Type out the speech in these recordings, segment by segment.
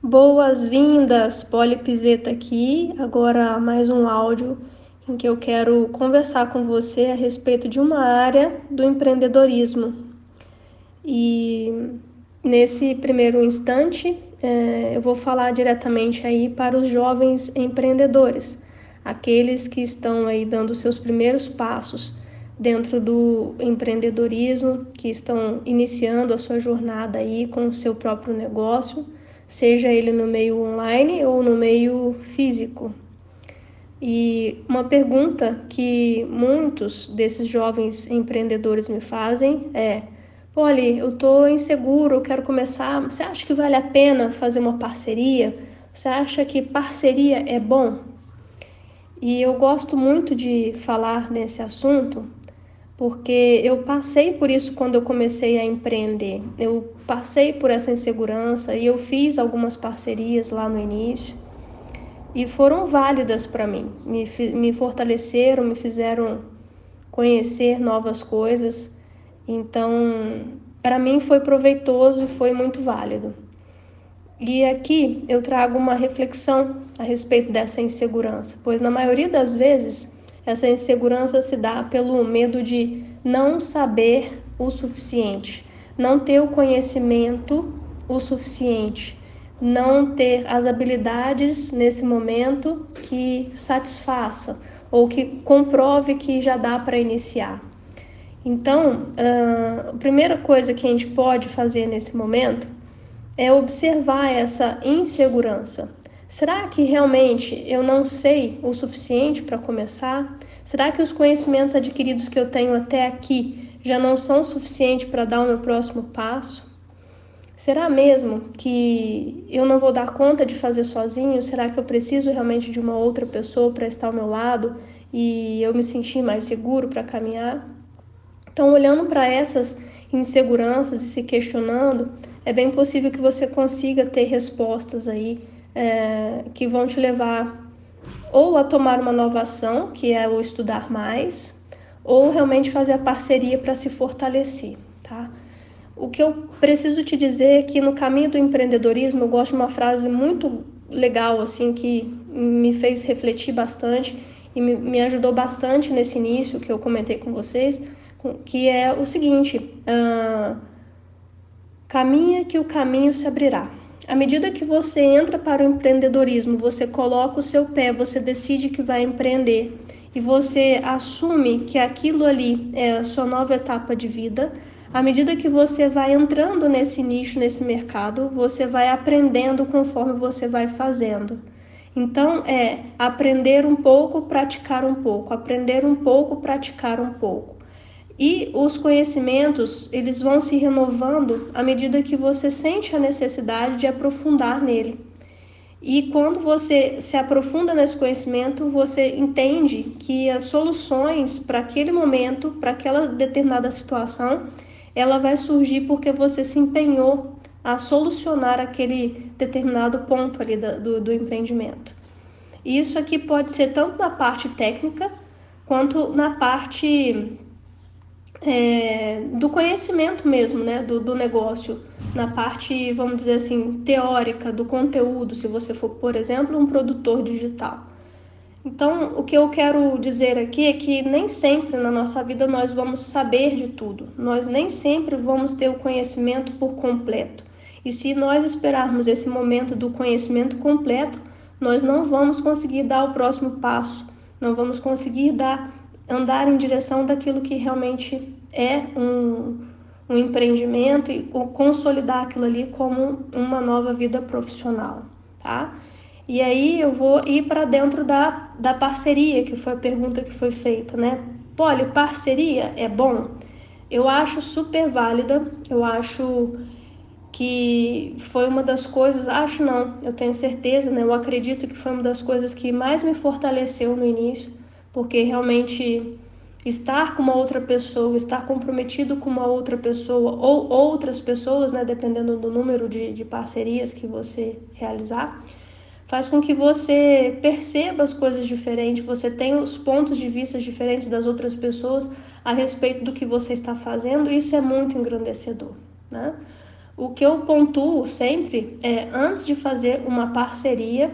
Boas-vindas, Poli Pizeta aqui. Agora mais um áudio em que eu quero conversar com você a respeito de uma área do empreendedorismo. E nesse primeiro instante, é, eu vou falar diretamente aí para os jovens empreendedores, aqueles que estão aí dando seus primeiros passos dentro do empreendedorismo, que estão iniciando a sua jornada aí com o seu próprio negócio seja ele no meio online ou no meio físico. E uma pergunta que muitos desses jovens empreendedores me fazem é: Polly, eu estou inseguro, eu quero começar. Você acha que vale a pena fazer uma parceria? Você acha que parceria é bom? E eu gosto muito de falar nesse assunto porque eu passei por isso quando eu comecei a empreender. Eu passei por essa insegurança e eu fiz algumas parcerias lá no início e foram válidas para mim. Me, me fortaleceram, me fizeram conhecer novas coisas. Então, para mim foi proveitoso e foi muito válido. E aqui eu trago uma reflexão a respeito dessa insegurança, pois na maioria das vezes essa insegurança se dá pelo medo de não saber o suficiente, não ter o conhecimento o suficiente, não ter as habilidades nesse momento que satisfaça ou que comprove que já dá para iniciar. Então, a primeira coisa que a gente pode fazer nesse momento é observar essa insegurança. Será que realmente eu não sei o suficiente para começar? Será que os conhecimentos adquiridos que eu tenho até aqui já não são suficientes para dar o meu próximo passo? Será mesmo que eu não vou dar conta de fazer sozinho? Será que eu preciso realmente de uma outra pessoa para estar ao meu lado e eu me sentir mais seguro para caminhar? Então, olhando para essas inseguranças e se questionando, é bem possível que você consiga ter respostas aí é, que vão te levar ou a tomar uma nova ação, que é o estudar mais, ou realmente fazer a parceria para se fortalecer, tá? O que eu preciso te dizer é que no caminho do empreendedorismo eu gosto de uma frase muito legal, assim, que me fez refletir bastante e me, me ajudou bastante nesse início que eu comentei com vocês, que é o seguinte: uh, caminha que o caminho se abrirá. À medida que você entra para o empreendedorismo, você coloca o seu pé, você decide que vai empreender e você assume que aquilo ali é a sua nova etapa de vida, à medida que você vai entrando nesse nicho, nesse mercado, você vai aprendendo conforme você vai fazendo. Então é aprender um pouco, praticar um pouco, aprender um pouco, praticar um pouco. E os conhecimentos, eles vão se renovando à medida que você sente a necessidade de aprofundar nele. E quando você se aprofunda nesse conhecimento, você entende que as soluções para aquele momento, para aquela determinada situação, ela vai surgir porque você se empenhou a solucionar aquele determinado ponto ali do, do empreendimento. E isso aqui pode ser tanto na parte técnica quanto na parte é, do conhecimento mesmo, né, do, do negócio, na parte, vamos dizer assim, teórica do conteúdo, se você for, por exemplo, um produtor digital. Então, o que eu quero dizer aqui é que nem sempre na nossa vida nós vamos saber de tudo, nós nem sempre vamos ter o conhecimento por completo. E se nós esperarmos esse momento do conhecimento completo, nós não vamos conseguir dar o próximo passo, não vamos conseguir dar andar em direção daquilo que realmente é um, um empreendimento e consolidar aquilo ali como uma nova vida profissional, tá? E aí eu vou ir para dentro da, da parceria, que foi a pergunta que foi feita, né? Poli, parceria é bom? Eu acho super válida, eu acho que foi uma das coisas, acho não, eu tenho certeza, né? Eu acredito que foi uma das coisas que mais me fortaleceu no início, porque realmente estar com uma outra pessoa, estar comprometido com uma outra pessoa ou outras pessoas, né, dependendo do número de, de parcerias que você realizar, faz com que você perceba as coisas diferentes, você tenha os pontos de vista diferentes das outras pessoas a respeito do que você está fazendo, e isso é muito engrandecedor, né? O que eu pontuo sempre é antes de fazer uma parceria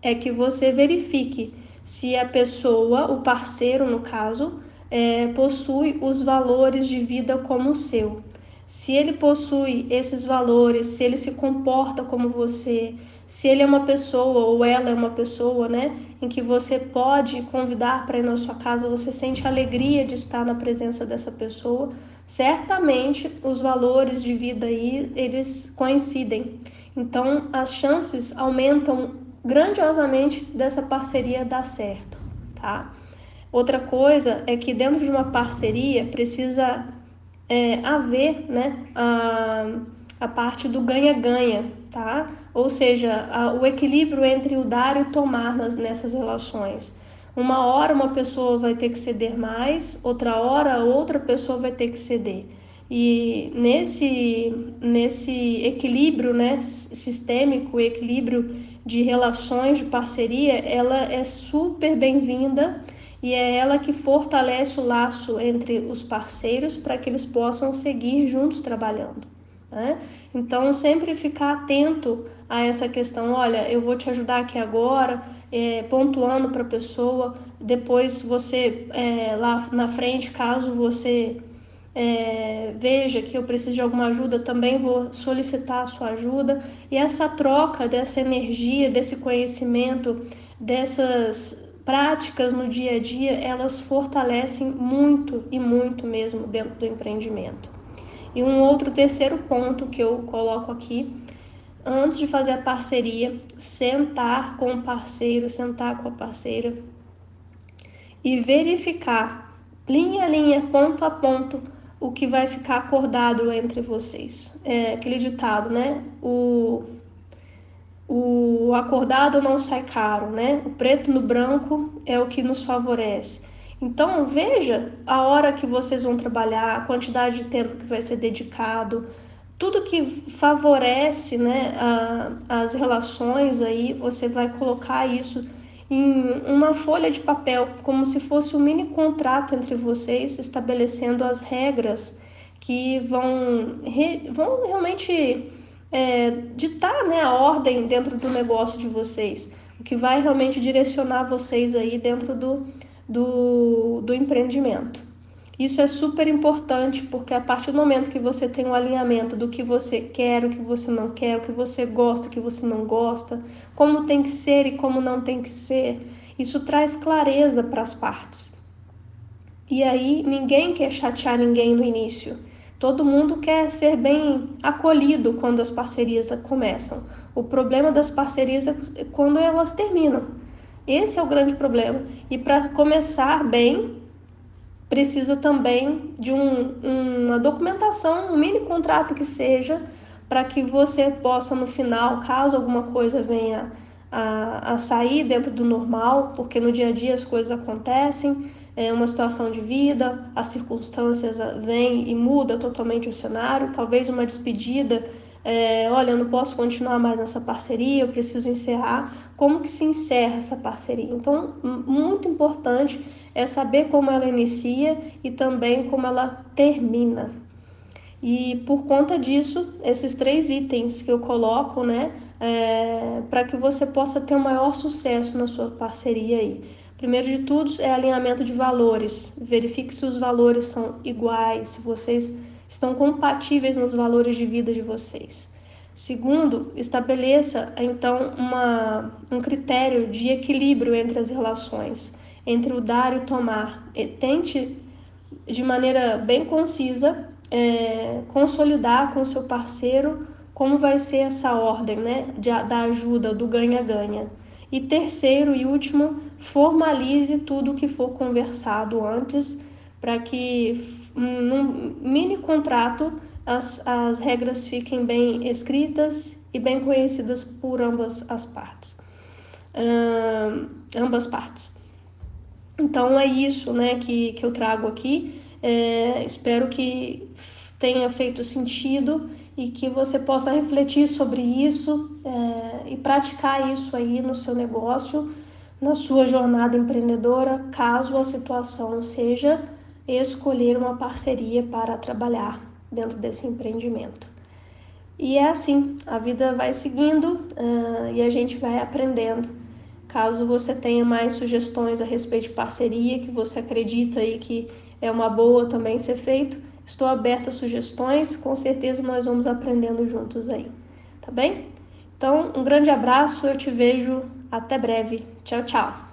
é que você verifique se a pessoa, o parceiro no caso, é, possui os valores de vida como o seu. Se ele possui esses valores, se ele se comporta como você, se ele é uma pessoa ou ela é uma pessoa, né, em que você pode convidar para ir na sua casa, você sente alegria de estar na presença dessa pessoa, certamente os valores de vida aí eles coincidem. Então as chances aumentam grandiosamente dessa parceria dar certo, tá? Outra coisa é que dentro de uma parceria precisa é, haver, né, a, a parte do ganha-ganha, tá? Ou seja, a, o equilíbrio entre o dar e o tomar nas, nessas relações. Uma hora uma pessoa vai ter que ceder mais, outra hora outra pessoa vai ter que ceder. E nesse, nesse equilíbrio né, sistêmico, equilíbrio de relações de parceria, ela é super bem-vinda e é ela que fortalece o laço entre os parceiros para que eles possam seguir juntos trabalhando. Né? Então, sempre ficar atento a essa questão: olha, eu vou te ajudar aqui agora, é, pontuando para a pessoa, depois você, é, lá na frente, caso você é, veja que eu preciso de alguma ajuda, também vou solicitar a sua ajuda. E essa troca dessa energia, desse conhecimento, dessas práticas no dia a dia, elas fortalecem muito e muito mesmo dentro do empreendimento. E um outro terceiro ponto que eu coloco aqui, antes de fazer a parceria, sentar com o parceiro, sentar com a parceira e verificar linha a linha, ponto a ponto, o que vai ficar acordado entre vocês. É aquele ditado, né? O, o acordado não sai caro, né? O preto no branco é o que nos favorece. Então, veja a hora que vocês vão trabalhar, a quantidade de tempo que vai ser dedicado, tudo que favorece né, a, as relações aí, você vai colocar isso em uma folha de papel, como se fosse um mini contrato entre vocês, estabelecendo as regras que vão, vão realmente é, ditar né, a ordem dentro do negócio de vocês, o que vai realmente direcionar vocês aí dentro do, do, do empreendimento. Isso é super importante porque a partir do momento que você tem um alinhamento do que você quer, o que você não quer, o que você gosta, o que você não gosta, como tem que ser e como não tem que ser, isso traz clareza para as partes. E aí ninguém quer chatear ninguém no início. Todo mundo quer ser bem acolhido quando as parcerias começam. O problema das parcerias é quando elas terminam. Esse é o grande problema. E para começar bem, precisa também de um, uma documentação, um mini contrato que seja, para que você possa, no final, caso alguma coisa venha a, a sair dentro do normal, porque no dia a dia as coisas acontecem, é uma situação de vida, as circunstâncias vêm e muda totalmente o cenário, talvez uma despedida é, olha, eu não posso continuar mais nessa parceria, eu preciso encerrar. Como que se encerra essa parceria? Então, muito importante é saber como ela inicia e também como ela termina. E por conta disso, esses três itens que eu coloco, né, é, para que você possa ter um maior sucesso na sua parceria aí. Primeiro de tudo é alinhamento de valores. Verifique se os valores são iguais, se vocês estão compatíveis nos valores de vida de vocês. Segundo, estabeleça então uma, um critério de equilíbrio entre as relações, entre o dar e o tomar. E tente, de maneira bem concisa, é, consolidar com o seu parceiro como vai ser essa ordem né, de, da ajuda, do ganha-ganha. E terceiro e último, formalize tudo o que for conversado antes, para que num mini contrato as, as regras fiquem bem escritas e bem conhecidas por ambas as partes. Ambas partes. Então é isso né, que, que eu trago aqui. É, espero que tenha feito sentido e que você possa refletir sobre isso é, e praticar isso aí no seu negócio, na sua jornada empreendedora, caso a situação seja escolher uma parceria para trabalhar dentro desse empreendimento. E é assim, a vida vai seguindo uh, e a gente vai aprendendo. Caso você tenha mais sugestões a respeito de parceria, que você acredita aí que é uma boa também ser feito, estou aberta a sugestões, com certeza nós vamos aprendendo juntos aí, tá bem? Então, um grande abraço, eu te vejo até breve. Tchau, tchau.